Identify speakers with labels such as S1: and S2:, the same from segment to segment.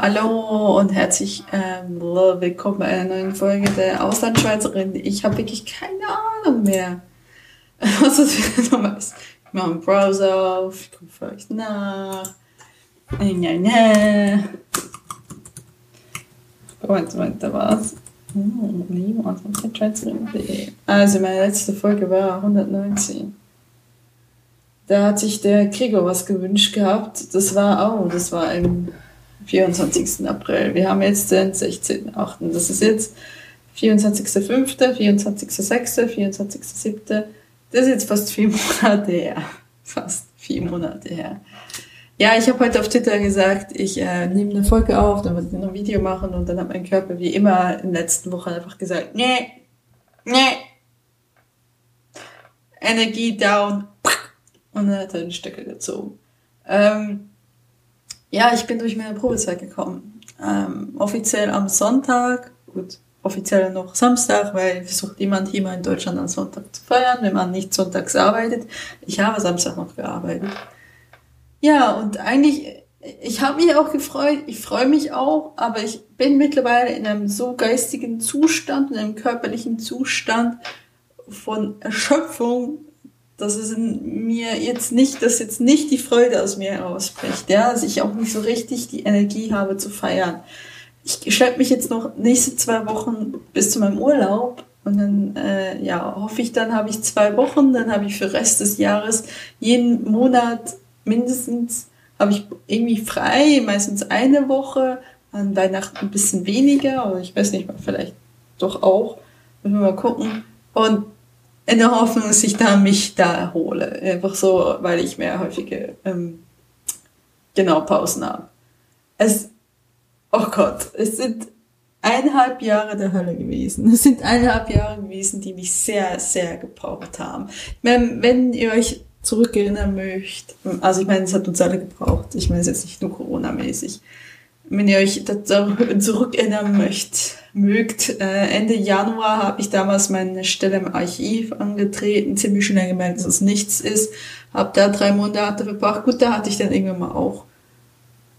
S1: Hallo und herzlich ähm, willkommen bei einer neuen Folge der Auslandschweizerin. Ich habe wirklich keine Ahnung mehr, was das für nochmal ist. Ich mache einen Browser auf, ich gucke für euch nach. Nee, nee, nee. Moment, Moment, da war's. Hm, also meine letzte Folge war 119. Da hat sich der Gregor was gewünscht gehabt. Das war, oh, das war im 24. April. Wir haben jetzt den 16.8. Das ist jetzt 24.5., 24.6., 24.7. Das ist jetzt fast vier Monate her. Fast vier Monate her. Ja, ich habe heute auf Twitter gesagt, ich äh, nehme eine Folge auf, dann würde ich noch ein Video machen und dann hat mein Körper wie immer in den letzten Wochen einfach gesagt, nee, nee, Energie down und dann hat er den Stecker gezogen. Ähm, ja, ich bin durch meine Probezeit gekommen. Ähm, offiziell am Sonntag, gut, offiziell noch Samstag, weil versucht niemand hier mal in Deutschland am Sonntag zu feiern, wenn man nicht sonntags arbeitet. Ich habe Samstag noch gearbeitet. Ja, und eigentlich, ich habe mich auch gefreut, ich freue mich auch, aber ich bin mittlerweile in einem so geistigen Zustand, in einem körperlichen Zustand von Erschöpfung, dass es in mir jetzt nicht, dass jetzt nicht die Freude aus mir herausbricht, ja, dass ich auch nicht so richtig die Energie habe zu feiern. Ich schleppe mich jetzt noch nächste zwei Wochen bis zu meinem Urlaub und dann, äh, ja, hoffe ich, dann habe ich zwei Wochen, dann habe ich für Rest des Jahres jeden Monat mindestens, habe ich irgendwie frei, meistens eine Woche, an Weihnachten ein bisschen weniger, oder ich weiß nicht, vielleicht doch auch, müssen wir mal gucken. Und in der Hoffnung, dass ich da mich da erhole. Einfach so, weil ich mehr häufige ähm, genau Pausen habe. Es, oh Gott, es sind eineinhalb Jahre der Hölle gewesen. Es sind eineinhalb Jahre gewesen, die mich sehr, sehr gebraucht haben. Ich meine, wenn ihr euch zurückerinnern möchtet, also ich meine, es hat uns alle gebraucht. Ich meine, es ist jetzt nicht nur Corona-mäßig. Wenn ihr euch zurückerinnern möchtet, mögt. Äh, Ende Januar habe ich damals meine Stelle im Archiv angetreten, ziemlich schnell gemerkt, dass es nichts ist. Habe da drei Monate verbracht. Gut, da hatte ich dann irgendwann mal auch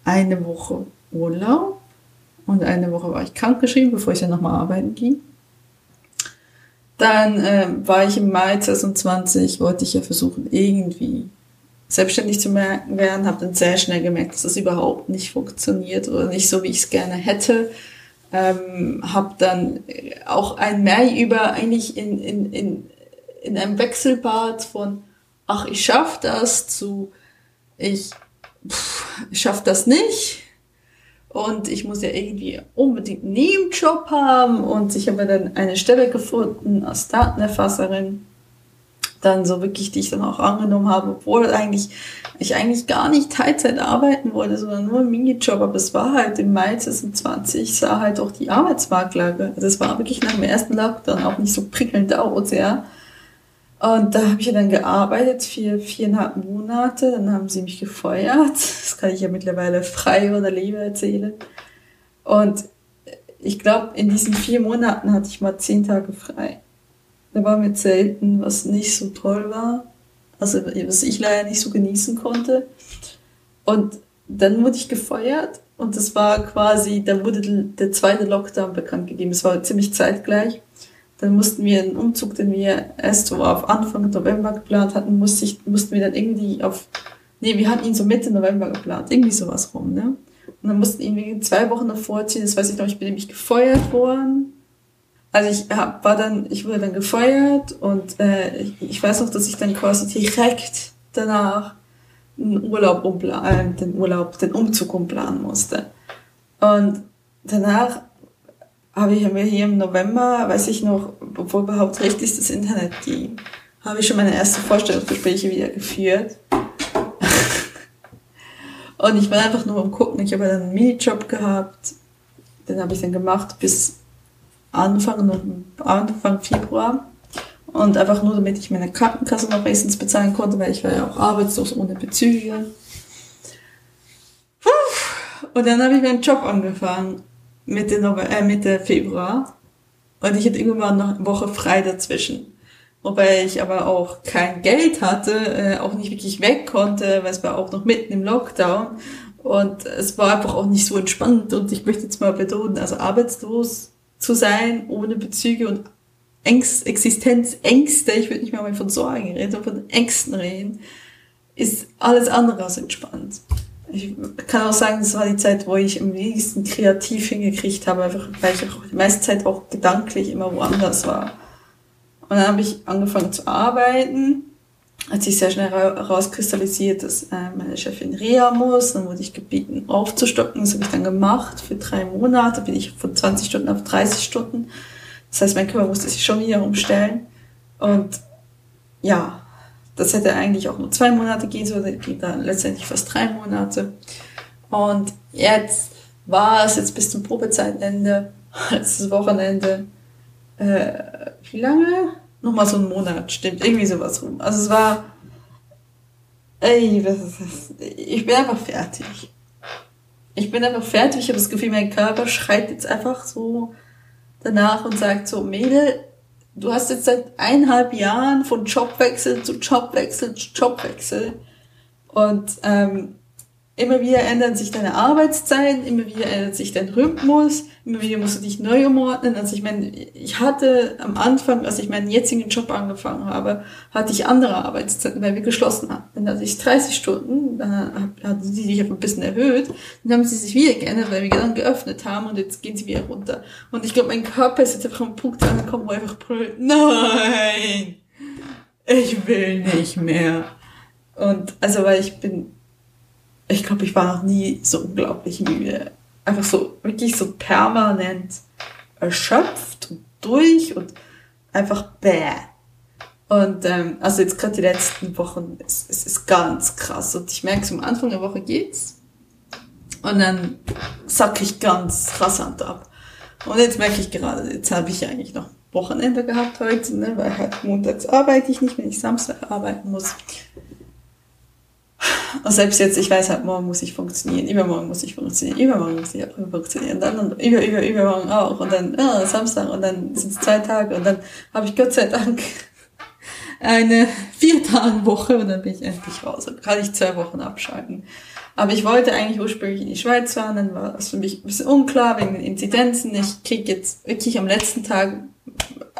S1: eine Woche Urlaub und eine Woche war ich krankgeschrieben, bevor ich dann nochmal arbeiten ging. Dann äh, war ich im Mai 2020, wollte ich ja versuchen, irgendwie selbstständig zu werden, habe dann sehr schnell gemerkt, dass das überhaupt nicht funktioniert oder nicht so, wie ich es gerne hätte ähm, habe dann auch ein Mai über eigentlich in, in, in, in einem Wechselbad von, ach, ich schaff das zu, ich pff, schaff das nicht. Und ich muss ja irgendwie unbedingt einen Nebenjob haben. Und ich habe dann eine Stelle gefunden als Datenerfasserin dann so wirklich, die ich dann auch angenommen habe, obwohl eigentlich ich eigentlich gar nicht Teilzeit arbeiten wollte, sondern nur ein Minijob. Aber es war halt im Mai 2020, sah halt auch die Arbeitsmarktlage. Also es war wirklich nach dem ersten Lockdown auch nicht so prickelnd aus, ja. Und da habe ich ja dann gearbeitet, vier, viereinhalb Monate. Dann haben sie mich gefeuert. Das kann ich ja mittlerweile frei oder Liebe erzählen. Und ich glaube, in diesen vier Monaten hatte ich mal zehn Tage frei. Da war mir selten, was nicht so toll war. Also, was ich leider nicht so genießen konnte. Und dann wurde ich gefeuert und das war quasi, dann wurde der zweite Lockdown bekannt gegeben. Es war ziemlich zeitgleich. Dann mussten wir einen Umzug, den wir erst so auf Anfang November geplant hatten, musste ich, mussten wir dann irgendwie auf, nee, wir hatten ihn so Mitte November geplant, irgendwie sowas rum, ne? Und dann mussten wir zwei Wochen davor ziehen, das weiß ich noch, ich bin nämlich gefeuert worden also ich hab, war dann, ich wurde dann gefeuert und äh, ich, ich weiß noch, dass ich dann quasi direkt danach einen Urlaub umplanen, äh, den Urlaub, den Umzug umplanen musste. Und danach habe ich mir hier im November, weiß ich noch, bevor überhaupt richtig das Internet ging, habe ich schon meine ersten Vorstellungsgespräche wieder geführt. und ich war einfach nur am gucken. Ich habe dann einen Minijob gehabt. Den habe ich dann gemacht bis Anfang, Anfang Februar. Und einfach nur, damit ich meine Krankenkasse noch wenigstens bezahlen konnte, weil ich war ja auch arbeitslos ohne Bezüge. Und dann habe ich meinen Job angefangen, Mitte, November, äh, Mitte Februar. Und ich hatte irgendwann noch eine Woche frei dazwischen. Wobei ich aber auch kein Geld hatte, äh, auch nicht wirklich weg konnte, weil es war auch noch mitten im Lockdown. Und es war einfach auch nicht so entspannt. Und ich möchte jetzt mal betonen, also arbeitslos zu sein, ohne Bezüge und Ängst, Existenzängste, ich würde nicht mehr mal von Sorgen reden, sondern von Ängsten reden, ist alles andere als entspannt. Ich kann auch sagen, das war die Zeit, wo ich am wenigsten kreativ hingekriegt habe, einfach weil ich auch die meiste Zeit auch gedanklich immer woanders war. Und dann habe ich angefangen zu arbeiten hat sich sehr schnell herauskristallisiert, dass äh, meine Chefin Reha muss. Dann wurde ich gebeten, aufzustocken. Das habe ich dann gemacht. Für drei Monate bin ich von 20 Stunden auf 30 Stunden. Das heißt, mein Körper musste sich schon wieder umstellen. Und ja, das hätte eigentlich auch nur zwei Monate gehen sollen, geht dann letztendlich fast drei Monate. Und jetzt war es jetzt bis zum Probezeitende, letztes Wochenende, äh, wie lange? Nochmal so einen Monat, stimmt, irgendwie sowas rum. Also es war, ey, was ist das? Ich bin einfach fertig. Ich bin einfach fertig, ich habe das Gefühl, mein Körper schreit jetzt einfach so danach und sagt so, Mädel, du hast jetzt seit eineinhalb Jahren von Jobwechsel zu Jobwechsel zu Jobwechsel und ähm, immer wieder ändern sich deine Arbeitszeiten, immer wieder ändert sich dein Rhythmus, immer wieder musst du dich neu umordnen. Also ich meine, ich hatte am Anfang, als ich meinen jetzigen Job angefangen habe, hatte ich andere Arbeitszeiten, weil wir geschlossen haben. Dann hatte ich 30 Stunden, dann hatten sie sich ein bisschen erhöht, dann haben sie sich wieder geändert, weil wir dann geöffnet haben und jetzt gehen sie wieder runter. Und ich glaube, mein Körper ist jetzt einfach am Punkt angekommen, wo einfach brüllt, nein, ich will nicht mehr. Und also, weil ich bin ich glaube, ich war noch nie so unglaublich müde. Einfach so, wirklich so permanent erschöpft und durch und einfach bäh. Und ähm, also jetzt gerade die letzten Wochen, es, es ist ganz krass. Und ich merke, so am Anfang der Woche geht's. Und dann sack ich ganz rasant ab. Und jetzt merke ich gerade, jetzt habe ich eigentlich noch Wochenende gehabt heute, ne, weil halt montags arbeite ich nicht, wenn ich Samstag arbeiten muss. Und selbst jetzt, ich weiß halt, morgen muss ich funktionieren, übermorgen muss ich funktionieren, übermorgen muss ich auch funktionieren, dann und über, über, übermorgen auch und dann oh, Samstag und dann sind es zwei Tage und dann habe ich Gott sei Dank eine vier Tage Woche und dann bin ich endlich raus und kann ich zwei Wochen abschalten. Aber ich wollte eigentlich ursprünglich in die Schweiz fahren, dann war es für mich ein bisschen unklar wegen den Inzidenzen. Ich krieg jetzt wirklich am letzten Tag,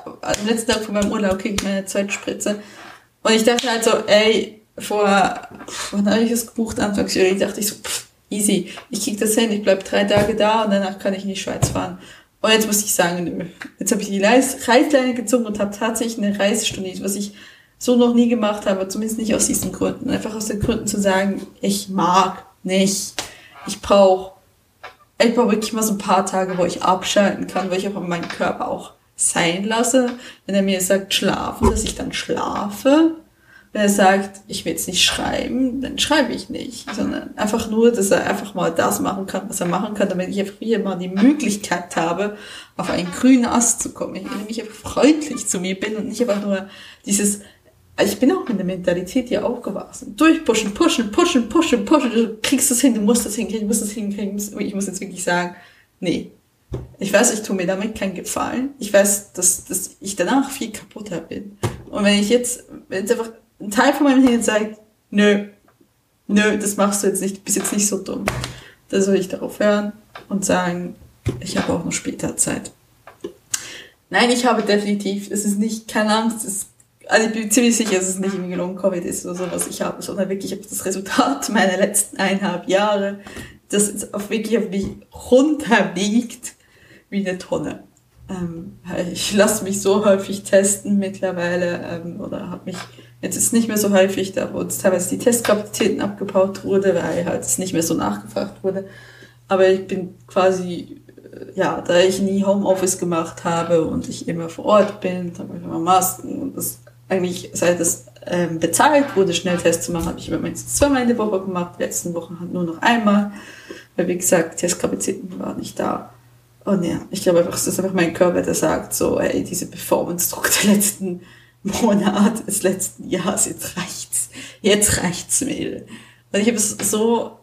S1: am letzten Tag von meinem Urlaub krieg ich meine zweite Spritze. Und ich dachte halt so, ey, vor, wann habe ich das gebucht? Anfangs dachte ich so, pff, easy, ich krieg das hin, ich bleib drei Tage da und danach kann ich in die Schweiz fahren. Und jetzt muss ich sagen, nö. Jetzt habe ich die Reißleine gezogen und habe tatsächlich eine Reisstunde, was ich so noch nie gemacht habe, zumindest nicht aus diesen Gründen. Einfach aus den Gründen zu sagen, ich mag nicht, ich brauche ich brauche wirklich mal so ein paar Tage, wo ich abschalten kann, wo ich auch meinen Körper auch sein lasse. Wenn er mir sagt, schlafen, dass ich dann schlafe wenn er sagt, ich will jetzt nicht schreiben, dann schreibe ich nicht, sondern einfach nur, dass er einfach mal das machen kann, was er machen kann, damit ich einfach wieder mal die Möglichkeit habe, auf einen grünen Ast zu kommen. Ich nämlich einfach freundlich zu mir bin und nicht einfach nur dieses, ich bin auch mit der Mentalität hier aufgewachsen. Durchpushen, pushen, pushen, pushen, pushen, du kriegst das hin, du musst das hinkriegen, du musst das hinkriegen. Ich muss jetzt wirklich sagen, nee. Ich weiß, ich tue mir damit keinen Gefallen. Ich weiß, dass, dass ich danach viel kaputter bin. Und wenn ich jetzt, wenn jetzt einfach ein Teil von meinem Hirn sagt, nö, nö, das machst du jetzt nicht, du bist jetzt nicht so dumm. Da soll ich darauf hören und sagen, ich habe auch noch später Zeit. Nein, ich habe definitiv, es ist nicht, keine Angst, es, also ich bin ziemlich sicher, dass es nicht irgendwie Long-Covid ist oder so, was ich habe, sondern wirklich das Resultat meiner letzten eineinhalb Jahre, das jetzt auf wirklich auf mich runterliegt wie eine Tonne. Ähm, ich lasse mich so häufig testen mittlerweile ähm, oder habe mich Jetzt ist nicht mehr so häufig, da wo jetzt teilweise die Testkapazitäten abgebaut wurde, weil halt es nicht mehr so nachgefragt wurde. Aber ich bin quasi, äh, ja, da ich nie Homeoffice gemacht habe und ich immer vor Ort bin, habe ich immer Masken und das eigentlich, seit es ähm, bezahlt wurde, Schnelltests zu machen, habe ich immer mindestens zweimal in der Woche gemacht, die letzten Wochen halt nur noch einmal, weil wie gesagt, Testkapazitäten waren nicht da. Und ja, ich glaube einfach, es ist einfach mein Körper, der sagt so, ey, diese Performance-Druck der letzten Monat des letzten Jahres, jetzt reicht's, jetzt reicht's mir. Und ich habe es so,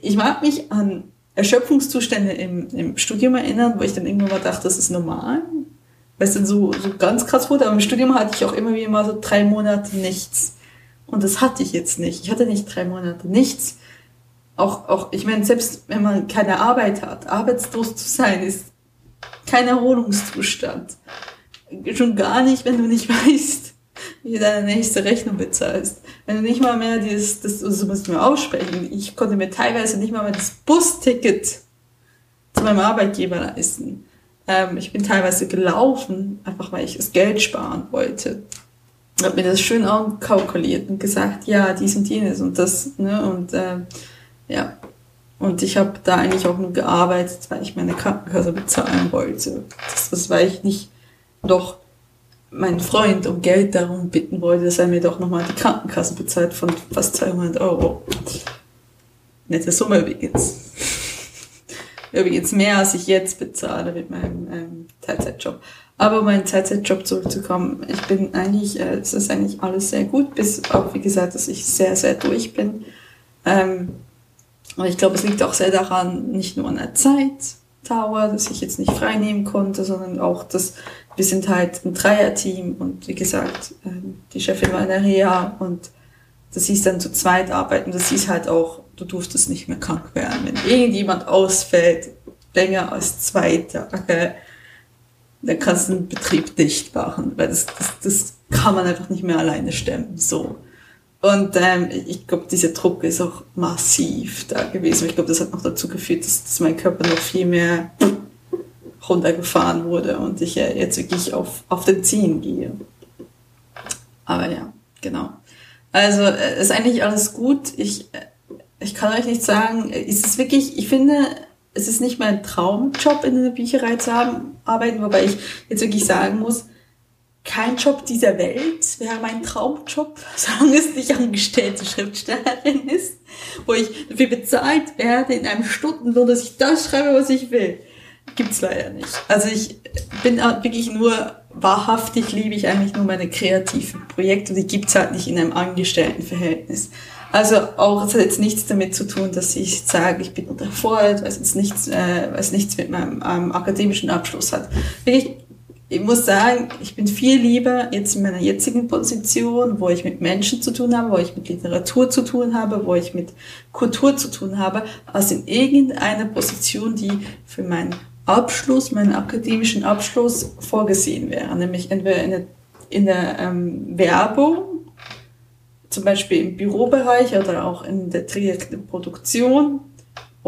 S1: ich mag mich an Erschöpfungszustände im, im Studium erinnern, wo ich dann irgendwann mal dachte, das ist normal, weil es dann so, so ganz krass wurde, aber im Studium hatte ich auch immer wieder mal so drei Monate nichts. Und das hatte ich jetzt nicht. Ich hatte nicht drei Monate nichts. Auch, auch, ich meine, selbst wenn man keine Arbeit hat, arbeitslos zu sein, ist kein Erholungszustand. Schon gar nicht, wenn du nicht weißt, wie du deine nächste Rechnung bezahlst. Wenn du nicht mal mehr dieses, das, also musst du mir aussprechen. Ich konnte mir teilweise nicht mal mehr das Busticket zu meinem Arbeitgeber leisten. Ähm, ich bin teilweise gelaufen, einfach weil ich das Geld sparen wollte. Ich habe mir das schön kalkuliert und gesagt, ja, dies und jenes und das, ne, und äh, ja. Und ich habe da eigentlich auch nur gearbeitet, weil ich meine Krankenkasse bezahlen wollte. Das, das weil ich nicht doch meinen Freund um Geld darum bitten wollte, dass er mir doch nochmal die Krankenkasse bezahlt von fast 200 Euro. Nette Summe übrigens. übrigens mehr, als ich jetzt bezahle mit meinem ähm, Teilzeitjob. Aber um meinen Teilzeitjob zurückzukommen, ich bin eigentlich, äh, es ist eigentlich alles sehr gut, bis auch, wie gesagt, dass ich sehr, sehr durch bin. Ähm, und ich glaube, es liegt auch sehr daran, nicht nur an der Zeitdauer, dass ich jetzt nicht frei nehmen konnte, sondern auch, dass wir sind halt ein Dreierteam und wie gesagt, ähm, die Chefin war in der Reha und das hieß dann zu zweit arbeiten. Das hieß halt auch, du durftest nicht mehr krank werden. Wenn irgendjemand ausfällt, länger als zwei Tage, dann kannst du den Betrieb dicht machen, weil das, das, das kann man einfach nicht mehr alleine stemmen. So. Und ähm, ich glaube, dieser Druck ist auch massiv da gewesen. Ich glaube, das hat noch dazu geführt, dass, dass mein Körper noch viel mehr runtergefahren wurde und ich äh, jetzt wirklich auf, auf den Ziehen gehe. Aber ja, genau. Also äh, ist eigentlich alles gut. Ich, äh, ich kann euch nicht sagen, ist es wirklich, ich finde, es ist nicht mein Traumjob in einer Bücherei zu haben, arbeiten, wobei ich jetzt wirklich sagen muss, kein Job dieser Welt wäre mein Traumjob, solange es nicht angestellte Schriftstellerin ist, wo ich dafür bezahlt werde in einem Stundenlohn, dass ich das schreibe, was ich will. Gibt's leider nicht. Also ich bin wirklich nur, wahrhaftig liebe ich eigentlich nur meine kreativen Projekte, die gibt's halt nicht in einem Angestelltenverhältnis. Also auch, es hat jetzt nichts damit zu tun, dass ich sage, ich bin unterfordert, weil es nichts, äh, nichts mit meinem ähm, akademischen Abschluss hat. Wirklich ich muss sagen, ich bin viel lieber jetzt in meiner jetzigen Position, wo ich mit Menschen zu tun habe, wo ich mit Literatur zu tun habe, wo ich mit Kultur zu tun habe, als in irgendeiner Position, die für meinen Abschluss, meinen akademischen Abschluss vorgesehen wäre. Nämlich entweder in der, in der ähm, Werbung, zum Beispiel im Bürobereich oder auch in der Produktion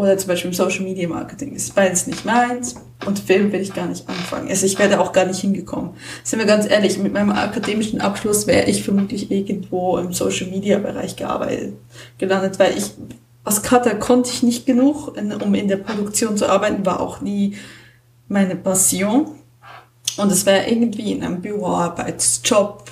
S1: oder zum Beispiel im Social Media Marketing. Ist beides nicht meins. Und Film will ich gar nicht anfangen. Also ich werde auch gar nicht hingekommen. Sind wir ganz ehrlich, mit meinem akademischen Abschluss wäre ich vermutlich irgendwo im Social Media Bereich gearbeitet, gelandet, weil ich als Cutter konnte ich nicht genug, um in der Produktion zu arbeiten, war auch nie meine Passion. Und es wäre irgendwie in einem Büroarbeitsjob,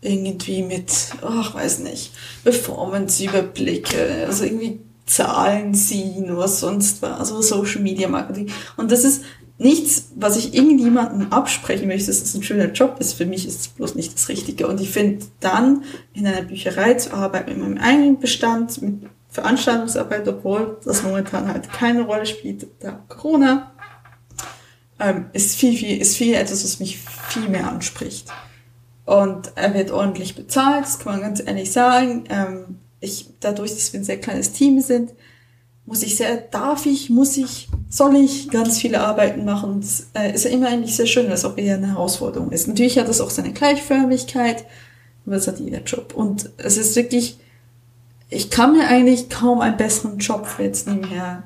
S1: irgendwie mit, ach, weiß nicht, Performance-Überblicke, also irgendwie Zahlen ziehen oder sonst was, also Social Media Marketing. Und das ist nichts, was ich irgendjemandem absprechen möchte, dass es ein schöner Job ist. Für mich ist es bloß nicht das Richtige. Und ich finde dann in einer Bücherei zu arbeiten mit meinem eigenen Bestand, mit Veranstaltungsarbeit, obwohl das momentan halt keine Rolle spielt, da Corona, ähm, ist viel, viel, ist viel etwas, was mich viel mehr anspricht. Und er wird ordentlich bezahlt, das kann man ganz ehrlich sagen. Ähm, ich, dadurch, dass wir ein sehr kleines Team sind, muss ich sehr, darf ich, muss ich, soll ich ganz viele Arbeiten machen. Das äh, ist ja immer eigentlich sehr schön, was auch wieder eine Herausforderung ist. Natürlich hat das auch seine Gleichförmigkeit, aber das hat jeder Job. Und es ist wirklich, ich kann mir eigentlich kaum einen besseren Job jetzt nebenher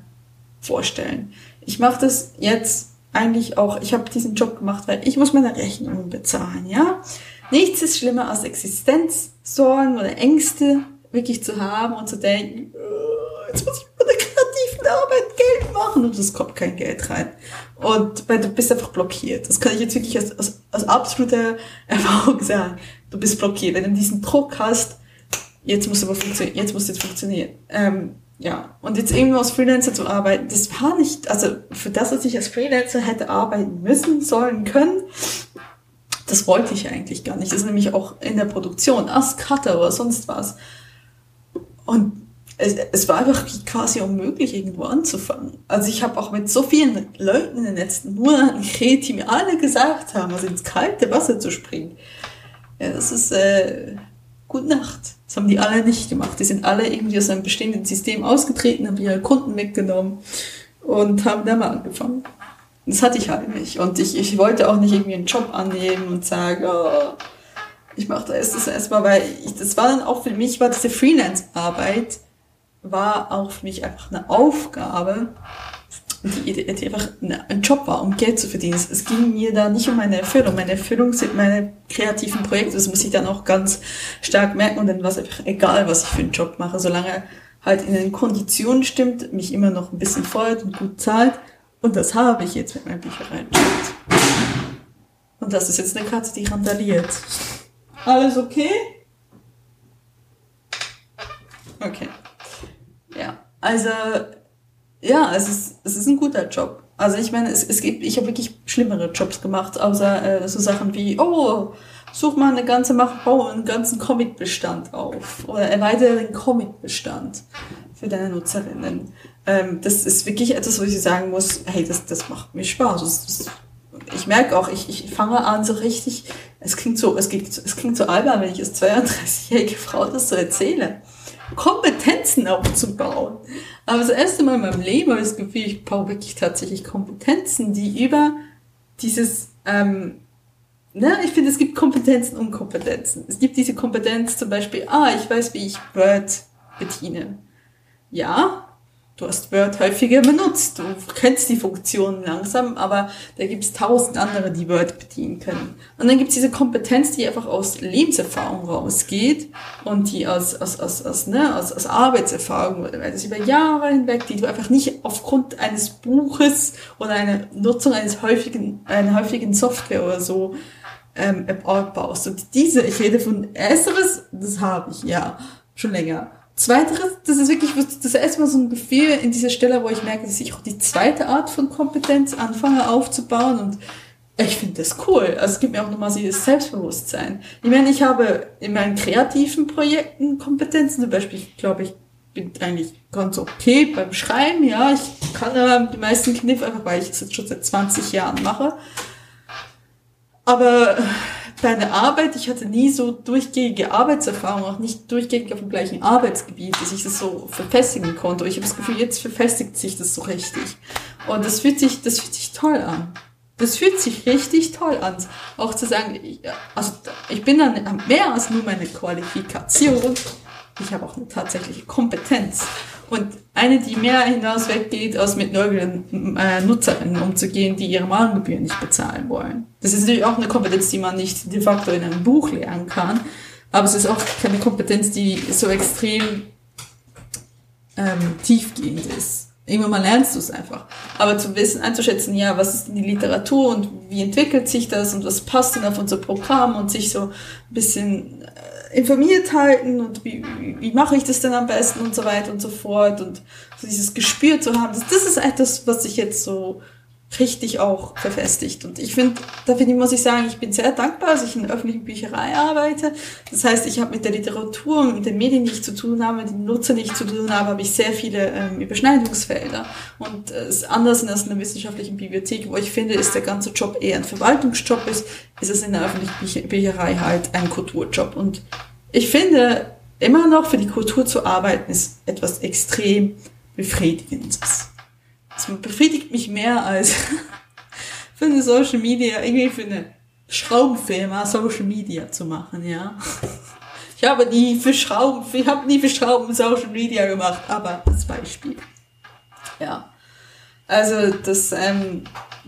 S1: vorstellen. Ich mache das jetzt eigentlich auch, ich habe diesen Job gemacht, weil ich muss meine Rechnungen bezahlen, ja. Nichts ist schlimmer als Existenzsorgen oder Ängste wirklich zu haben und zu denken, oh, jetzt muss ich der kreativen Arbeit Geld machen und es kommt kein Geld rein. Und weil du bist einfach blockiert. Das kann ich jetzt wirklich als, als, als absolute Erfahrung sagen. Du bist blockiert. Wenn du diesen Druck hast, jetzt muss aber funktionieren, jetzt muss jetzt funktionieren. Ähm, ja, und jetzt irgendwo als Freelancer zu arbeiten, das war nicht, also für das, was ich als Freelancer hätte arbeiten müssen, sollen, können, das wollte ich eigentlich gar nicht. Das ist nämlich auch in der Produktion, als Cutter oder sonst was. Und es, es war einfach quasi unmöglich, irgendwo anzufangen. Also ich habe auch mit so vielen Leuten in den letzten Monaten geredet, die mir alle gesagt haben, also ins kalte Wasser zu springen. Ja, das ist, äh, Gute Nacht. Das haben die alle nicht gemacht. Die sind alle irgendwie aus einem bestehenden System ausgetreten, haben ihre Kunden weggenommen und haben da mal angefangen. Das hatte ich halt nicht. Und ich, ich wollte auch nicht irgendwie einen Job annehmen und sagen, oh, ich mache da erst das erstmal, weil ich, das war dann auch für mich, war diese Freelance-Arbeit, war auch für mich einfach eine Aufgabe, die, die einfach ein Job war, um Geld zu verdienen. Es, ging mir da nicht um meine Erfüllung. Meine Erfüllung sind meine kreativen Projekte. Das muss ich dann auch ganz stark merken und dann war es einfach egal, was ich für einen Job mache, solange halt in den Konditionen stimmt, mich immer noch ein bisschen freut und gut zahlt. Und das habe ich jetzt mit meinem Büchereijob. Und das ist jetzt eine Katze, die randaliert. Alles okay? Okay. Ja, also ja, es ist, es ist ein guter Job. Also ich meine, es, es gibt, ich habe wirklich schlimmere Jobs gemacht, außer äh, so Sachen wie, oh, such mal eine ganze, mach, bau einen ganzen Comic-Bestand auf oder erweitere den Comic-Bestand für deine Nutzerinnen. Ähm, das ist wirklich etwas, wo ich sagen muss, hey, das, das macht mir Spaß. Das, das, ich merke auch, ich, ich fange an so richtig, es klingt so, es, geht, es klingt so albern, wenn ich als 32-jährige Frau das so erzähle. Kompetenzen aufzubauen. Aber das erste Mal in meinem Leben habe ich das Gefühl, ich baue wirklich tatsächlich Kompetenzen, die über dieses, ähm, ne, ich finde, es gibt Kompetenzen und Kompetenzen. Es gibt diese Kompetenz zum Beispiel, ah, ich weiß, wie ich Word bediene. Ja, Du hast Word häufiger benutzt, du kennst die Funktionen langsam, aber da gibt es tausend andere, die Word bedienen können. Und dann gibt es diese Kompetenz, die einfach aus Lebenserfahrung rausgeht und die aus, aus, aus, aus, ne, aus, aus Arbeitserfahrung, das über Jahre hinweg, die du einfach nicht aufgrund eines Buches oder einer Nutzung eines häufigen, einer häufigen Software oder so ähm, aufbaust. Und diese, ich rede von Ersteres, das habe ich, ja, schon länger. Zweiteres, das ist wirklich das erste Mal so ein Gefühl in dieser Stelle, wo ich merke, dass ich auch die zweite Art von Kompetenz anfange aufzubauen und ich finde das cool. Also es gibt mir auch nochmal dieses Selbstbewusstsein. Ich meine, ich habe in meinen kreativen Projekten Kompetenzen, zum Beispiel, ich glaube, ich bin eigentlich ganz okay beim Schreiben, ja. Ich kann aber die meisten Kniff einfach, weil ich das jetzt schon seit 20 Jahren mache. Aber deine Arbeit, ich hatte nie so durchgängige Arbeitserfahrung, auch nicht durchgängig auf dem gleichen Arbeitsgebiet, dass ich das so verfestigen konnte. Ich habe das Gefühl, jetzt verfestigt sich das so richtig. Und das fühlt sich, das fühlt sich toll an. Das fühlt sich richtig toll an. Auch zu sagen, ich, also ich bin dann mehr als nur meine Qualifikation. Ich habe auch eine tatsächliche Kompetenz. Und eine, die mehr hinaus weggeht, als mit neueren äh, Nutzerinnen umzugehen, die ihre Magengebühren nicht bezahlen wollen. Das ist natürlich auch eine Kompetenz, die man nicht de facto in einem Buch lernen kann. Aber es ist auch keine Kompetenz, die so extrem ähm, tiefgehend ist. Irgendwann mal lernst du es einfach. Aber zu wissen, einzuschätzen, ja, was ist denn die Literatur und wie entwickelt sich das und was passt denn auf unser Programm und sich so ein bisschen informiert halten und wie, wie, wie mache ich das denn am besten und so weiter und so fort. Und so dieses Gespür zu haben, das, das ist etwas, was sich jetzt so richtig auch verfestigt. Und ich finde, da finde ich, muss ich sagen, ich bin sehr dankbar, dass ich in der öffentlichen Bücherei arbeite. Das heißt, ich habe mit der Literatur und mit den Medien, die zu tun habe, die Nutzer, die ich zu tun habe, habe ich sehr viele ähm, Überschneidungsfelder. Und äh, ist anders als in einer wissenschaftlichen Bibliothek, wo ich finde, ist der ganze Job eher ein Verwaltungsjob ist, ist es in der öffentlichen Bücherei halt ein Kulturjob. Und ich finde, immer noch für die Kultur zu arbeiten, ist etwas extrem Befriedigendes. Das befriedigt mich mehr als für eine Social Media, irgendwie für eine Schraubenfirma Social Media zu machen, ja. Ich habe nie für Schrauben, ich habe nie für Schrauben Social Media gemacht, aber als Beispiel. Ja. Also das, ähm,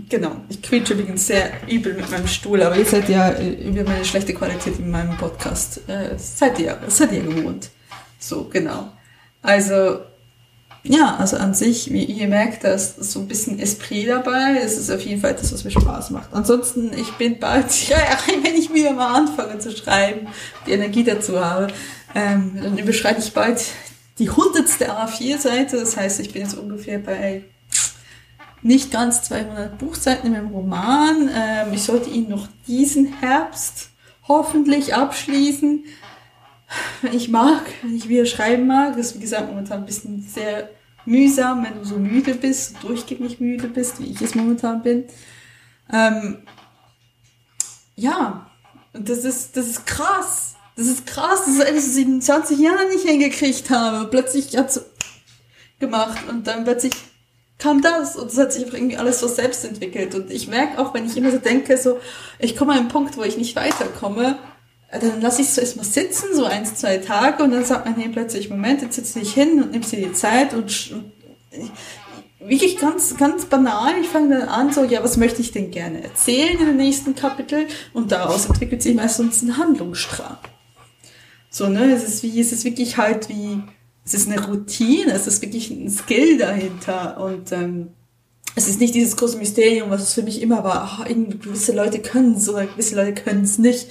S1: genau. Ich quietsche übrigens sehr übel mit meinem Stuhl, aber ihr seid ja äh, über meine schlechte Qualität in meinem Podcast, äh, seid ihr, seid ihr gewohnt. So, genau. Also ja, also an sich, wie ihr merkt, da ist so ein bisschen Esprit dabei. Es ist auf jeden Fall das, was mir Spaß macht. Ansonsten, ich bin bald, ja, wenn ich wieder mal anfange zu schreiben, die Energie dazu habe, ähm, dann überschreite ich bald die hundertste A4-Seite. Das heißt, ich bin jetzt ungefähr bei nicht ganz 200 Buchseiten in meinem Roman. Ähm, ich sollte ihn noch diesen Herbst hoffentlich abschließen wenn ich mag, wenn ich wieder schreiben mag. Das ist, wie gesagt, momentan ein bisschen sehr mühsam, wenn du so müde bist, durchgängig müde bist, wie ich es momentan bin. Ähm, ja, das ist, das ist krass. das ist krass, das was ich in 20 Jahren nicht hingekriegt habe. Plötzlich hat es gemacht und dann plötzlich kam das und es hat sich irgendwie alles so selbst entwickelt. Und ich merke auch, wenn ich immer so denke, so, ich komme an einen Punkt, wo ich nicht weiterkomme, dann lasse ich es erstmal sitzen, so eins, zwei Tage, und dann sagt man, hey, plötzlich, Moment, jetzt setzt dich hin und nimmst dir die Zeit und, und wirklich ganz, ganz banal. Ich fange dann an, so, ja, was möchte ich denn gerne erzählen in den nächsten Kapitel? Und daraus entwickelt sich meistens ein Handlungsstrang. So, ne, es ist wie, es ist wirklich halt wie, es ist eine Routine, es ist wirklich ein Skill dahinter und, ähm, es ist nicht dieses große Mysterium, was es für mich immer war, ach, irgendwie gewisse Leute können es oder gewisse Leute können es nicht.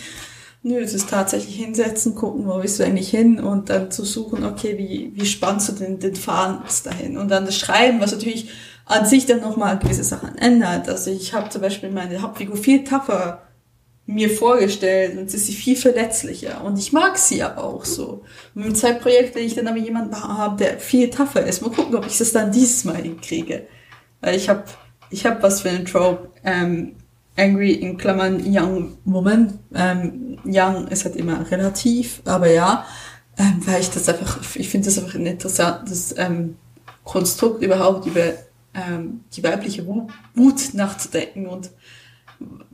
S1: Nö, es ist tatsächlich hinsetzen, gucken, wo bist du eigentlich hin und dann zu suchen, okay, wie, wie spannst du den, den Faden dahin? Und dann das Schreiben, was natürlich an sich dann nochmal gewisse Sachen ändert. Also ich habe zum Beispiel meine Hauptfigur viel tougher mir vorgestellt und sie ist viel verletzlicher und ich mag sie aber auch so. Und mit zwei Projekten, ich dann aber jemanden habe, der viel tougher ist, mal gucken, ob ich das dann dieses Mal hinkriege. Weil ich habe ich hab was für einen Trope, ähm, angry in Klammern young woman. Ähm, young ist halt immer relativ, aber ja, ähm, weil ich das einfach, ich finde das einfach ein interessantes ähm, Konstrukt überhaupt über ähm, die weibliche Wut nachzudenken und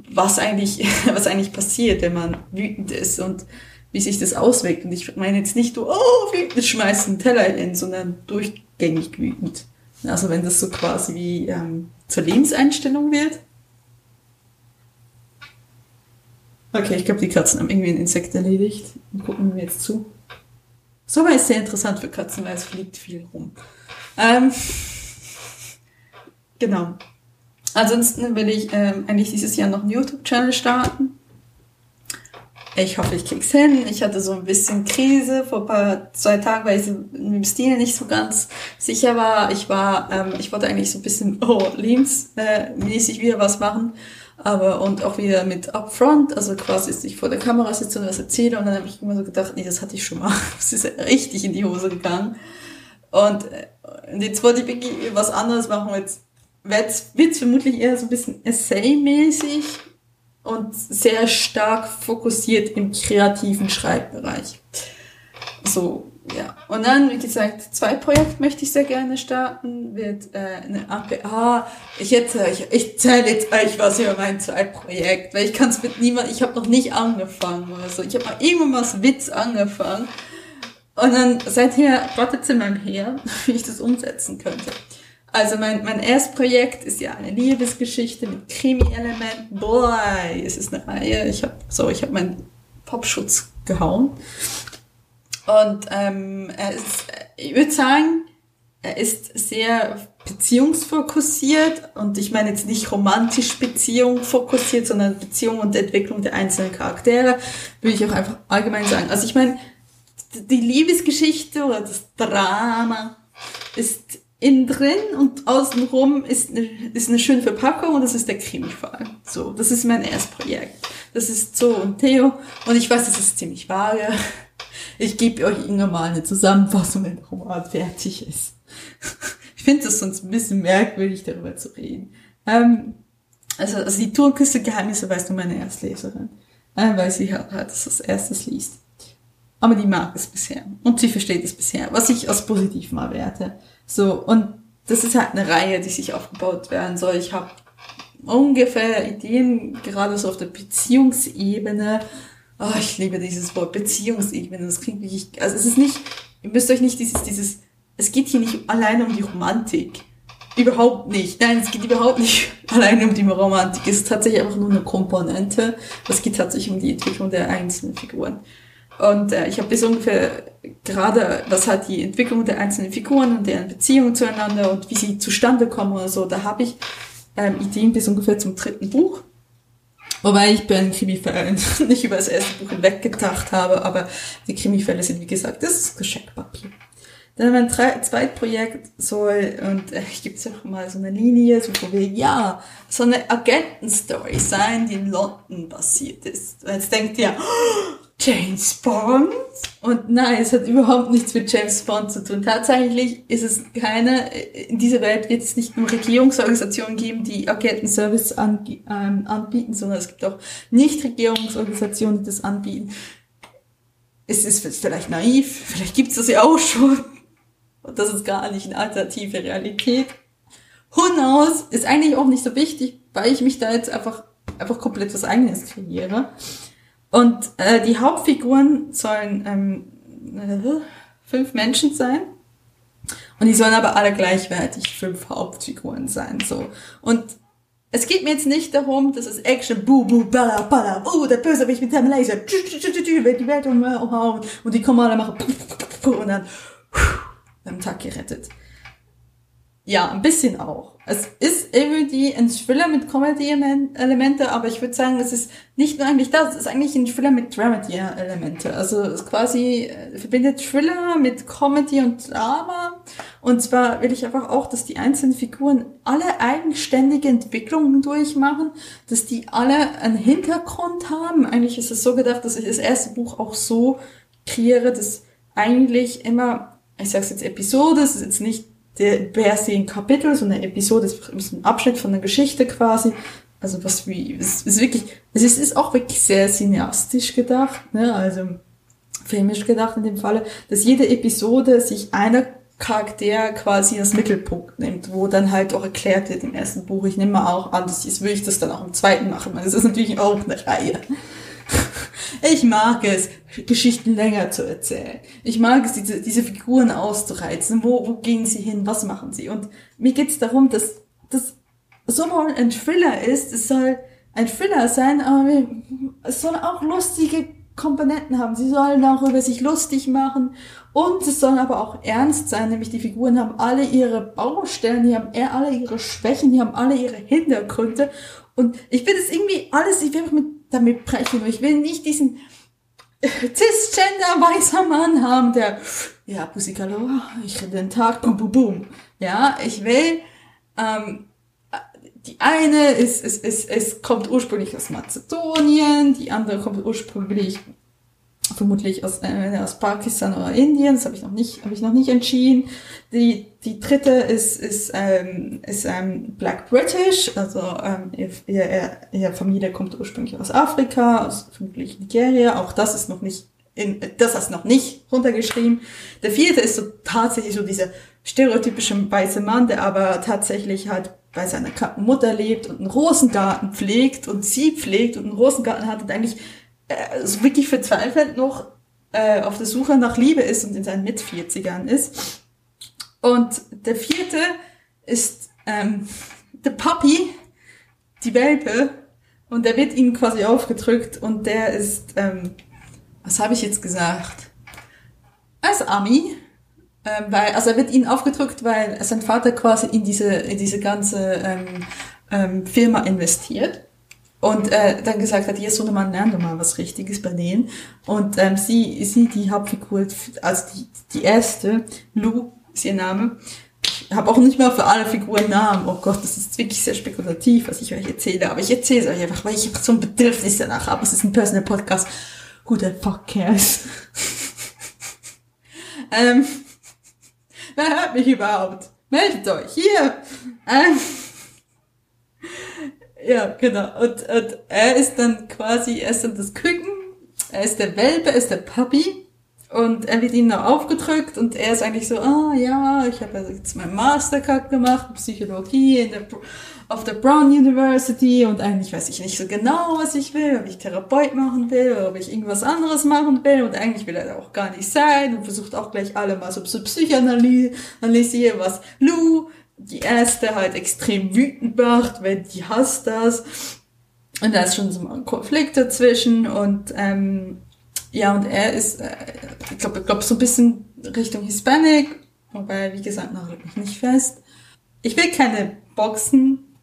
S1: was eigentlich, was eigentlich passiert, wenn man wütend ist und wie sich das auswirkt. Und ich meine jetzt nicht nur, oh, wütend schmeißen Teller hin, sondern durchgängig wütend. Also wenn das so quasi wie ähm, zur Lebenseinstellung wird, Okay, ich glaube, die Katzen haben irgendwie ein Insekt erledigt gucken mir jetzt zu. So es sehr interessant für Katzen, weil es fliegt viel rum. Ähm, genau. Ansonsten will ich ähm, eigentlich dieses Jahr noch einen YouTube-Channel starten. Ich hoffe, ich krieg's hin. Ich hatte so ein bisschen Krise vor ein paar, zwei Tagen, weil ich mit dem Stil nicht so ganz sicher war. Ich war, ähm, ich wollte eigentlich so ein bisschen, oh, lebensmäßig wieder was machen aber und auch wieder mit Upfront, also quasi, ich vor der Kamera sitze und was erzähle und dann habe ich immer so gedacht, nee, das hatte ich schon mal, das ist richtig in die Hose gegangen. Und, äh, und jetzt wollte ich wirklich was anderes machen, jetzt wird es vermutlich eher so ein bisschen Essay-mäßig und sehr stark fokussiert im kreativen Schreibbereich. So, ja. Und dann, wie gesagt, zwei Projekte möchte ich sehr gerne starten. Wird äh, eine APA. Ich jetzt, ich, ich zähle jetzt euch was über mein Zeitprojekt, weil ich kann es mit niemand, ich habe noch nicht angefangen oder so. Ich habe mal irgendwann was Witz angefangen. Und dann seither wartet es in meinem Her, wie ich das umsetzen könnte. Also mein, mein erstes Projekt ist ja eine Liebesgeschichte mit Krimi-Elementen. Boah, es ist eine Reihe. Ich habe so, ich habe meinen Popschutz gehauen. Und ähm, er ist, ich würde sagen, er ist sehr beziehungsfokussiert und ich meine jetzt nicht romantisch Beziehung fokussiert, sondern Beziehung und Entwicklung der einzelnen Charaktere, würde ich auch einfach allgemein sagen. Also ich meine, die Liebesgeschichte oder das Drama ist innen drin und außenrum ist eine, ist eine schöne Verpackung und das ist der Krimi-Fall. So, das ist mein erstes Projekt. Das ist so und Theo und ich weiß, das ist ziemlich vage. Ich gebe euch irgendwann mal eine Zusammenfassung, wenn der Roman fertig ist. ich finde es sonst ein bisschen merkwürdig, darüber zu reden. Ähm, also, also die Turnküste Geheimnisse weiß nur meine Erstleserin, äh, weil sie halt, halt das als erstes liest. Aber die mag es bisher und sie versteht es bisher, was ich als positiv mal werte. So und das ist halt eine Reihe, die sich aufgebaut werden soll. Ich habe ungefähr Ideen gerade so auf der Beziehungsebene oh, ich liebe dieses Wort Beziehungsebene. Das klingt wirklich, also es ist nicht, ihr müsst euch nicht dieses, dieses, es geht hier nicht alleine um die Romantik. Überhaupt nicht. Nein, es geht überhaupt nicht alleine um die Romantik. Es ist tatsächlich einfach nur eine Komponente. Es geht tatsächlich um die Entwicklung der einzelnen Figuren. Und äh, ich habe bis ungefähr gerade, was halt die Entwicklung der einzelnen Figuren und deren Beziehung zueinander und wie sie zustande kommen oder so, da habe ich ähm, Ideen bis ungefähr zum dritten Buch. Wobei ich bei den Krimifällen nicht über das erste Buch hinweg gedacht habe, aber die Krimifälle sind, wie gesagt, das ist Geschenkpapier. Dann mein Zweitprojekt soll, und äh, gebe es auch mal so eine Linie, so von wegen, ja, so eine Agentenstory sein, die in London basiert ist. Jetzt denkt ihr, oh, James Bond? Und nein, es hat überhaupt nichts mit James Bond zu tun. Tatsächlich ist es keine, in dieser Welt wird es nicht nur Regierungsorganisationen geben, die Agentenservice an, ähm, anbieten, sondern es gibt auch Nichtregierungsorganisationen, die das anbieten. es ist vielleicht naiv, vielleicht gibt es das ja auch schon. Und das ist gar nicht eine alternative Realität. Who knows? Ist eigentlich auch nicht so wichtig, weil ich mich da jetzt einfach, einfach komplett was eigenes kreiere. Und äh, die Hauptfiguren sollen ähm, äh, fünf Menschen sein. Und die sollen aber alle gleichwertig fünf Hauptfiguren sein. So. Und es geht mir jetzt nicht darum, dass es Action, bu, bu, balla, balla, oh, der Bösewicht mit seinem Laser, wird die Welt umhauen und die kommen alle machen und dann am Tag gerettet. Ja, ein bisschen auch. Es ist irgendwie ein Thriller mit Comedy-Elemente, aber ich würde sagen, es ist nicht nur eigentlich das, es ist eigentlich ein Thriller mit Dramedy-Elemente. Also es quasi äh, verbindet Thriller mit Comedy und Drama. Und zwar will ich einfach auch, dass die einzelnen Figuren alle eigenständige Entwicklungen durchmachen, dass die alle einen Hintergrund haben. Eigentlich ist es so gedacht, dass ich das erste Buch auch so kreiere, dass eigentlich immer, ich sag's jetzt Episode, es ist jetzt nicht der se ein Kapitel, so eine Episode, ist ein Abschnitt von der Geschichte quasi. Also was wie, es ist wirklich, es ist, ist auch wirklich sehr cineastisch gedacht, ne? also filmisch gedacht in dem Falle, dass jede Episode sich einer Charakter quasi als Mittelpunkt nimmt, wo dann halt auch erklärt wird im ersten Buch. Ich nehme mal auch an, dass ich, würde ich das dann auch im zweiten machen. Das ist natürlich auch eine Reihe. Ich mag es, Geschichten länger zu erzählen. Ich mag es, diese, diese Figuren auszureizen. Wo, wo gehen sie hin? Was machen sie? Und mir geht es darum, dass das sowohl ein Thriller ist, es soll ein Thriller sein, aber es soll auch lustige Komponenten haben. Sie sollen auch über sich lustig machen und es soll aber auch ernst sein, nämlich die Figuren haben alle ihre Baustellen, die haben alle ihre Schwächen, die haben alle ihre Hintergründe und ich will das irgendwie alles, ich will mit damit brechen. Ich will nicht diesen cisgender weißer Mann haben, der, ja, Pusikalo, ich rede den Tag, boom, boom, boom. Ja, ich will, ähm, die eine ist, ist, ist, es kommt ursprünglich aus Mazedonien, die andere kommt ursprünglich vermutlich aus, äh, aus Pakistan oder Indien, das habe ich noch nicht, habe ich noch nicht entschieden. Die, die dritte ist, ist, ähm, ist ähm, Black British, also ähm, ihr, ihr, ihr Familie kommt ursprünglich aus Afrika, aus vermutlich Nigeria, auch das ist noch nicht in, das hast noch nicht runtergeschrieben. Der vierte ist so tatsächlich so dieser stereotypische weiße Mann, der aber tatsächlich halt bei seiner Mutter lebt und einen Rosengarten pflegt und sie pflegt und einen Rosengarten hat und eigentlich äh, so wirklich verzweifelt noch äh, auf der Suche nach Liebe ist und in seinen Mit-40ern ist. Und der vierte ist ähm, der Puppy, die Welpe, und der wird ihnen quasi aufgedrückt und der ist, ähm, was habe ich jetzt gesagt? Als Ami, ähm, weil, also er wird ihnen aufgedrückt, weil sein Vater quasi in diese, in diese ganze ähm, ähm, Firma investiert und äh, dann gesagt hat, ihr Sohnemann, lern doch mal was Richtiges bei denen. Und ähm, sie, sie, die Hauptfigur, also die, die erste, Lou ist ihr Name. Ich habe auch nicht mehr für alle Figuren Namen. Oh Gott, das ist wirklich sehr spekulativ, was ich euch erzähle. Aber ich erzähle es euch einfach, weil ich einfach so ein Bedürfnis danach habe. Es ist ein Personal Podcast. Who the fuck cares? ähm, wer hört mich überhaupt? Meldet euch, hier! Ähm, ja, genau. Und, und er ist dann quasi, er ist dann das Küken, er ist der Welpe, er ist der Puppy. Und er wird ihnen noch aufgedrückt und er ist eigentlich so, ah ja, ich habe also jetzt meinen Mastercard gemacht, Psychologie in der, auf der Brown University und eigentlich weiß ich nicht so genau, was ich will, ob ich Therapeut machen will ob ich irgendwas anderes machen will und eigentlich will er auch gar nicht sein und versucht auch gleich alle mal so zu psychoanalysieren, was Lou die erste halt extrem wütend macht, weil die hasst das. Und da ist schon so ein Konflikt dazwischen und ähm, ja, und er ist, äh, ich glaube, ich glaub, so ein bisschen Richtung Hispanic, wobei, wie gesagt, noch mich nicht fest. Ich will keine Boxen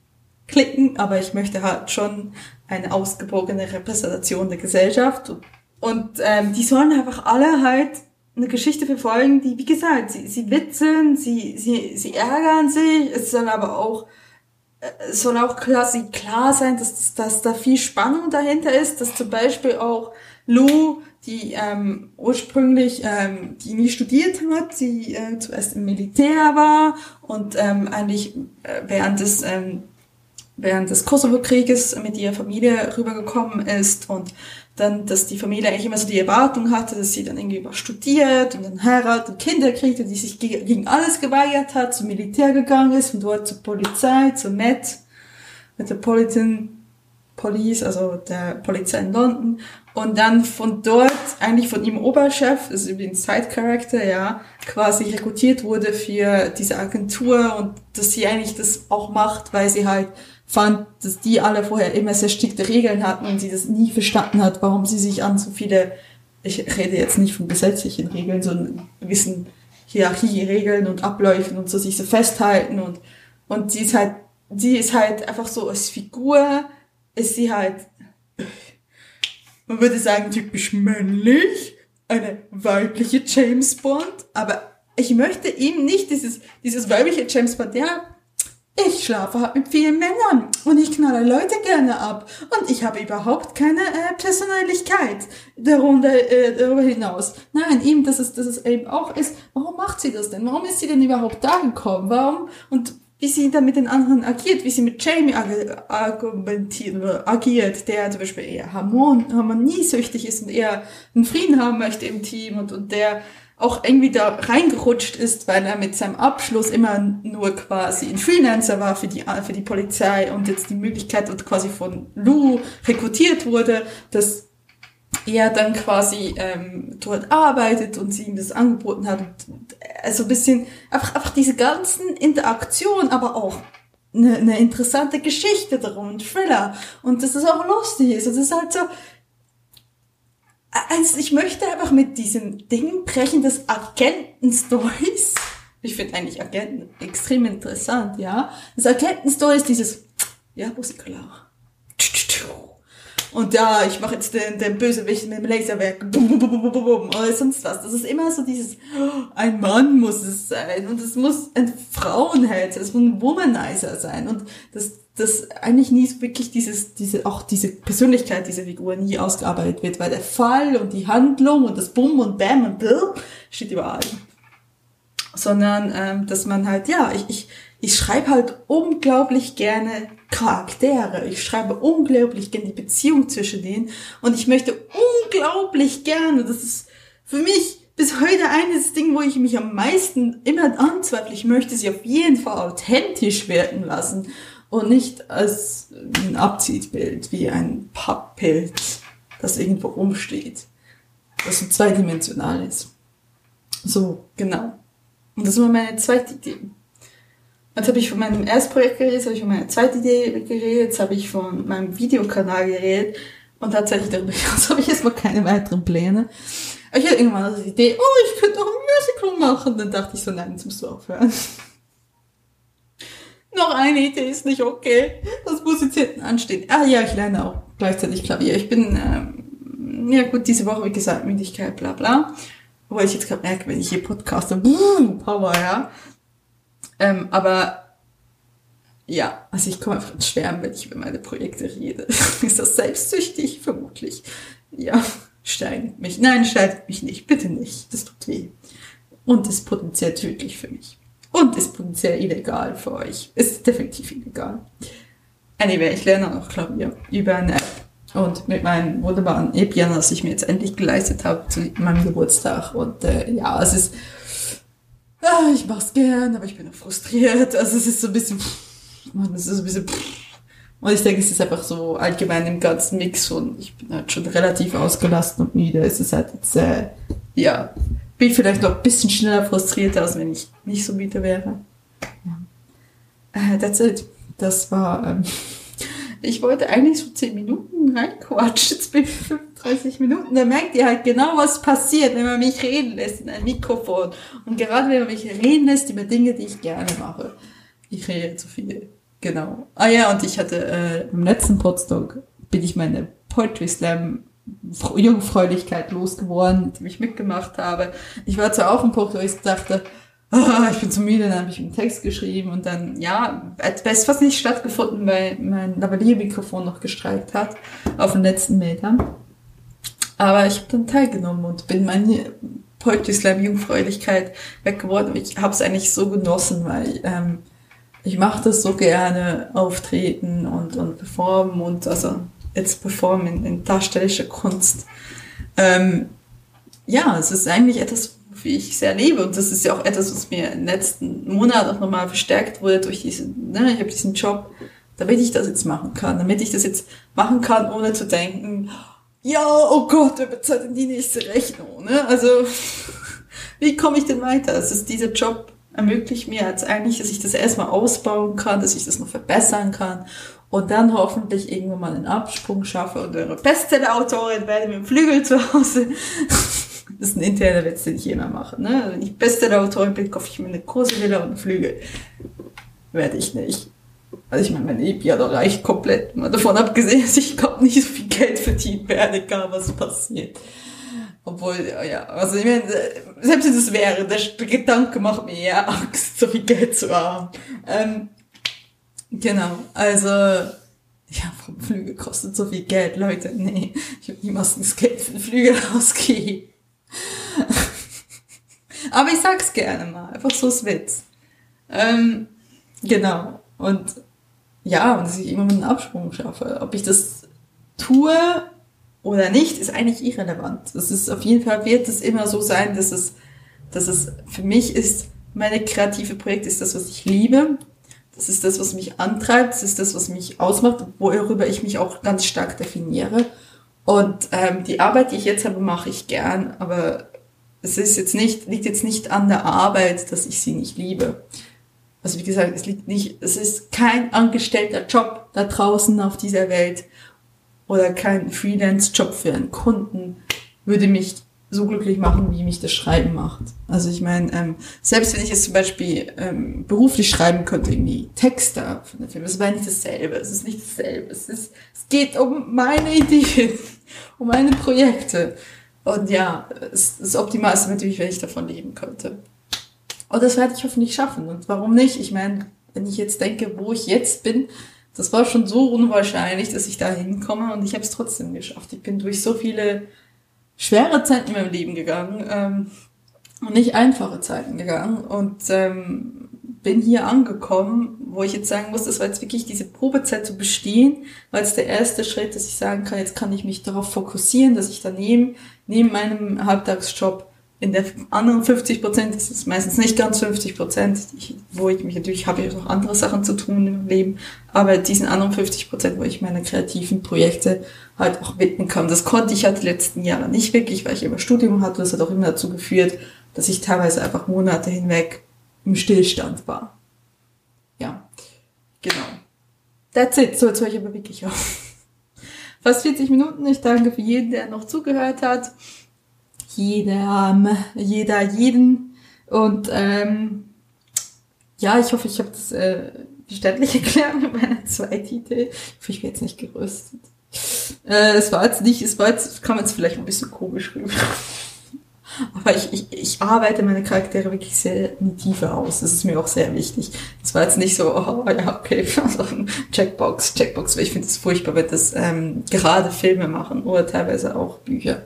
S1: klicken, aber ich möchte halt schon eine ausgewogene Repräsentation der Gesellschaft. Und ähm, die sollen einfach alle halt eine Geschichte verfolgen, die, wie gesagt, sie, sie witzeln, sie, sie, sie ärgern sich, es soll aber auch, äh, es soll auch quasi klar sein, dass, dass da viel Spannung dahinter ist, dass zum Beispiel auch Lou, die ähm, ursprünglich, ähm, die nie studiert hat, die äh, zuerst im Militär war und ähm, eigentlich äh, während des ähm, während des Kosovo-Krieges mit ihrer Familie rübergekommen ist und dann, dass die Familie eigentlich immer so die Erwartung hatte, dass sie dann irgendwie was studiert und dann heiratet und Kinder kriegt und die sich gegen alles geweigert hat, zum Militär gegangen ist, von dort zur Polizei, zur Met, Metropolitan Police, also der Polizei in London. Und dann von dort, eigentlich von ihm Oberchef, das ist übrigens Side Character, ja, quasi rekrutiert wurde für diese Agentur und dass sie eigentlich das auch macht, weil sie halt fand, dass die alle vorher immer sehr strikte Regeln hatten und sie das nie verstanden hat, warum sie sich an so viele, ich rede jetzt nicht von gesetzlichen Regeln, sondern gewissen Hierarchieregeln und Abläufen und so sich so festhalten und, und sie ist halt, sie ist halt einfach so als Figur, ist sie halt, man würde sagen, typisch männlich, eine weibliche James Bond, aber ich möchte ihm nicht dieses, dieses weibliche James Bond, ja, ich schlafe halt mit vielen Männern und ich knalle Leute gerne ab und ich habe überhaupt keine äh, Persönlichkeit darunter, äh, darüber hinaus. Nein, ihm, dass es, dass es eben auch ist, warum macht sie das denn? Warum ist sie denn überhaupt da gekommen? Warum? Und wie sie dann mit den anderen agiert, wie sie mit Jamie argumentiert oder agiert, der zum Beispiel eher harmon harmoniesüchtig ist und eher einen Frieden haben möchte im Team und, und der auch irgendwie da reingerutscht ist, weil er mit seinem Abschluss immer nur quasi ein Freelancer war für die, für die Polizei und jetzt die Möglichkeit und quasi von Lou rekrutiert wurde, dass er dann quasi ähm, dort arbeitet und sie ihm das angeboten hat. Also ein bisschen einfach, einfach diese ganzen Interaktionen, aber auch eine, eine interessante Geschichte darum, ein Thriller. Und dass es auch lustig ist. Und es ist halt so, also ich möchte einfach mit diesem Ding brechen, des Agenten-Stories. Ich finde eigentlich Agenten extrem interessant, ja. Das Agenten-Story ist dieses, ja, wo? Und ja, ich mache jetzt den, den Bösewicht mit dem Laserwerk. Bum, bum, bum, bum, oder sonst was. Das ist immer so dieses, ein Mann muss es sein. Und es muss ein Frauenheld, es muss ein Womanizer sein. Und das, das eigentlich nie so wirklich dieses, diese, auch diese Persönlichkeit dieser Figur nie ausgearbeitet wird, weil der Fall und die Handlung und das Bum und Bam und Bill steht überall. Sondern, ähm, dass man halt, ja, ich, ich, ich schreibe halt unglaublich gerne Charaktere. Ich schreibe unglaublich gerne die Beziehung zwischen denen und ich möchte unglaublich gerne, das ist für mich bis heute eines Ding, wo ich mich am meisten immer anzweifle. Ich möchte sie auf jeden Fall authentisch wirken lassen und nicht als ein Abziehbild, wie ein Pappbild, das irgendwo rumsteht, das so zweidimensional ist. So, genau. Und das war meine zweite Idee. Jetzt habe ich von meinem ersten Projekt geredet, jetzt habe ich von meiner zweiten Idee geredet, jetzt habe ich von meinem Videokanal geredet und tatsächlich darüber hinaus habe ich erstmal keine weiteren Pläne. Ich hatte irgendwann die Idee, oh, ich könnte auch ein Musical machen. Dann dachte ich so, nein, jetzt musst du aufhören noch eine Idee ist nicht okay. Das muss jetzt hinten anstehen. Ah ja, ich lerne auch gleichzeitig Klavier. Ich bin, ähm, ja gut, diese Woche, wie gesagt, Müdigkeit, bla bla. Wobei ich jetzt gerade merke, wenn ich hier podcaste, wuh, Power, ja. Ähm, aber ja, also ich komme einfach ins Schwärmen, wenn ich über meine Projekte rede. ist das selbstsüchtig? Vermutlich. Ja, steinigt mich. Nein, steinigt mich nicht. Bitte nicht. Das tut weh. Und ist potenziell tödlich für mich und ist potenziell illegal für euch. Ist definitiv illegal. Anyway, ich lerne auch Klavier über eine App. Und mit meinem wunderbaren E-Piano, das ich mir jetzt endlich geleistet habe zu meinem Geburtstag. Und äh, ja, es ist, ah, ich mach's gern, aber ich bin auch frustriert. Also es ist so ein bisschen, es ist so ein bisschen, und ich denke, es ist einfach so allgemein im ganzen Mix und ich bin halt schon relativ ausgelassen und müde. Es ist halt jetzt, äh, ja, bin vielleicht noch ein bisschen schneller frustriert, als wenn ich nicht so müde wäre. Ja. Äh, that's it. Das war, ähm, ich wollte eigentlich so 10 Minuten reinquatschen, jetzt bin ich 35 Minuten. Da merkt ihr halt genau, was passiert, wenn man mich reden lässt in ein Mikrofon. Und gerade wenn man mich reden lässt über Dinge, die ich gerne mache. Ich rede zu viel. Genau. Ah ja, und ich hatte äh, im letzten Podstock bin ich meine Poetry Slam Jungfräulichkeit losgeworden, die ich mitgemacht habe. Ich war zwar auch ein Punkt, wo ich dachte, oh, ich bin zu müde, dann habe ich einen Text geschrieben und dann, ja, es fast nicht stattgefunden, weil mein Lavalier-Mikrofon noch gestreikt hat auf den letzten Metern. Aber ich habe dann teilgenommen und bin meine Poetry Slam Jungfräulichkeit weggeworden. Ich habe es eigentlich so genossen, weil ähm, ich mache das so gerne, auftreten und, und performen und also jetzt performen in, in darstellerischer Kunst. Ähm, ja, es ist eigentlich etwas, wie ich sehr liebe und das ist ja auch etwas, was mir im letzten Monat auch nochmal verstärkt wurde durch diesen, ne, ich habe diesen Job, damit ich das jetzt machen kann, damit ich das jetzt machen kann, ohne zu denken, ja, oh Gott, wer bezahlt denn die nächste Rechnung, ne? Also, wie komme ich denn weiter? Ist dieser Job ermöglicht mir jetzt eigentlich, dass ich das erstmal ausbauen kann, dass ich das noch verbessern kann und dann hoffentlich irgendwann mal einen Absprung schaffe und eure Bestseller-Autorin werde mit dem Flügel zu Hause. Das ist ein interner Witz, den ich immer mache. Ne? Wenn ich Bestseller-Autorin bin, kaufe ich mir eine Villa und einen Flügel. Werde ich nicht. Also ich meine, mein EP hat reicht komplett. Mal davon abgesehen, dass ich glaube nicht so viel Geld verdienen werde, egal was passiert. Obwohl, ja, also ich meine, selbst wenn es wäre, der Gedanke macht mir eher Angst, so viel Geld zu haben. Ähm, genau, also, ja, Flüge kostet so viel Geld, Leute. Nee, ich habe niemals das Geld für Flüge ausgegeben. Aber ich sag's gerne mal, einfach so ist Witz. Ähm, genau, und ja, und dass ich immer mit einem Absprung schaffe. Ob ich das tue oder nicht, ist eigentlich irrelevant. Es ist auf jeden Fall wird es immer so sein, dass es, dass es für mich ist, meine kreative Projekt ist das, was ich liebe. Das ist das, was mich antreibt. Das ist das, was mich ausmacht, worüber ich mich auch ganz stark definiere. Und ähm, die Arbeit, die ich jetzt habe, mache ich gern, aber es ist jetzt nicht, liegt jetzt nicht an der Arbeit, dass ich sie nicht liebe. Also wie gesagt, es liegt nicht, es ist kein angestellter Job da draußen auf dieser Welt, oder kein Freelance-Job für einen Kunden würde mich so glücklich machen, wie mich das Schreiben macht. Also ich meine, ähm, selbst wenn ich jetzt zum Beispiel ähm, beruflich schreiben könnte, irgendwie Texte für den Film, das wäre nicht dasselbe. Es ist nicht dasselbe. Es, ist, es geht um meine Ideen, um meine Projekte. Und ja, es ist optimal ist natürlich, wenn ich davon leben könnte. Und das werde ich hoffentlich schaffen. Und warum nicht? Ich meine, wenn ich jetzt denke, wo ich jetzt bin, das war schon so unwahrscheinlich, dass ich da hinkomme und ich habe es trotzdem geschafft. Ich bin durch so viele schwere Zeiten in meinem Leben gegangen ähm, und nicht einfache Zeiten gegangen und ähm, bin hier angekommen, wo ich jetzt sagen muss, das war jetzt wirklich diese Probezeit zu bestehen, war jetzt der erste Schritt, dass ich sagen kann, jetzt kann ich mich darauf fokussieren, dass ich daneben, neben meinem Halbtagsjob in der anderen 50 Prozent ist es meistens nicht ganz 50 Prozent, wo ich mich natürlich habe ich auch andere Sachen zu tun im Leben, aber diesen anderen 50 Prozent, wo ich meine kreativen Projekte halt auch widmen kann. Das konnte ich halt die letzten Jahre nicht wirklich, weil ich immer Studium hatte. Das hat auch immer dazu geführt, dass ich teilweise einfach Monate hinweg im Stillstand war. Ja, genau. That's it. So, jetzt höre ich aber wirklich auf. Fast 40 Minuten. Ich danke für jeden, der noch zugehört hat jeder, jeder, jeden. Und ähm, ja, ich hoffe, ich habe das äh, verständlich erklärt mit meiner zweiten Idee. Ich hoffe, ich bin jetzt nicht gerüstet. Äh, es war jetzt nicht, es war jetzt, kam jetzt vielleicht ein bisschen komisch rüber. Aber ich, ich, ich arbeite meine Charaktere wirklich sehr in die Tiefe aus. Das ist mir auch sehr wichtig. Das war jetzt nicht so, oh ja, okay, Checkbox, Checkbox, weil ich finde es furchtbar, wenn das ähm, gerade Filme machen oder teilweise auch Bücher.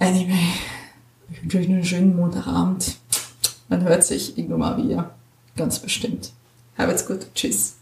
S1: Anyway, ich wünsche euch einen schönen Montagabend. Man hört sich irgendwann mal wieder. Ganz bestimmt. Habt's gut. Tschüss.